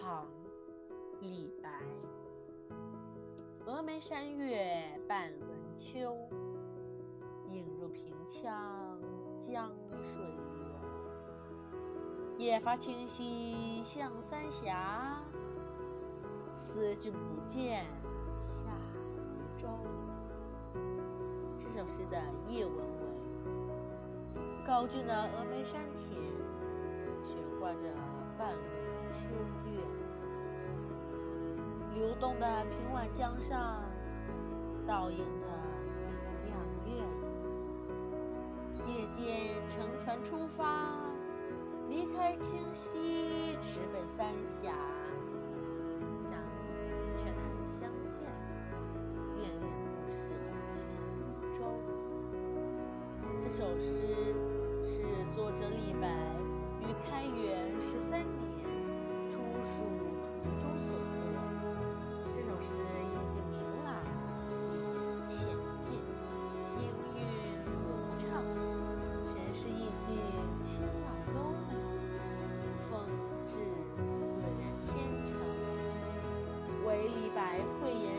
唐·李白。峨眉山月半轮秋，影入平羌江水流。夜发清溪向三峡，思君不见下渝州。这首诗的译文为：高峻的峨眉山前，悬挂着半轮秋月。流动的平缓江上，倒映着两月。夜间乘船出发，离开清溪，直奔三峡。相遇却难相见，恋恋不舍，却像渔舟。这首诗是作者李白释意境清朗优美，风致自然天成，为李白慧眼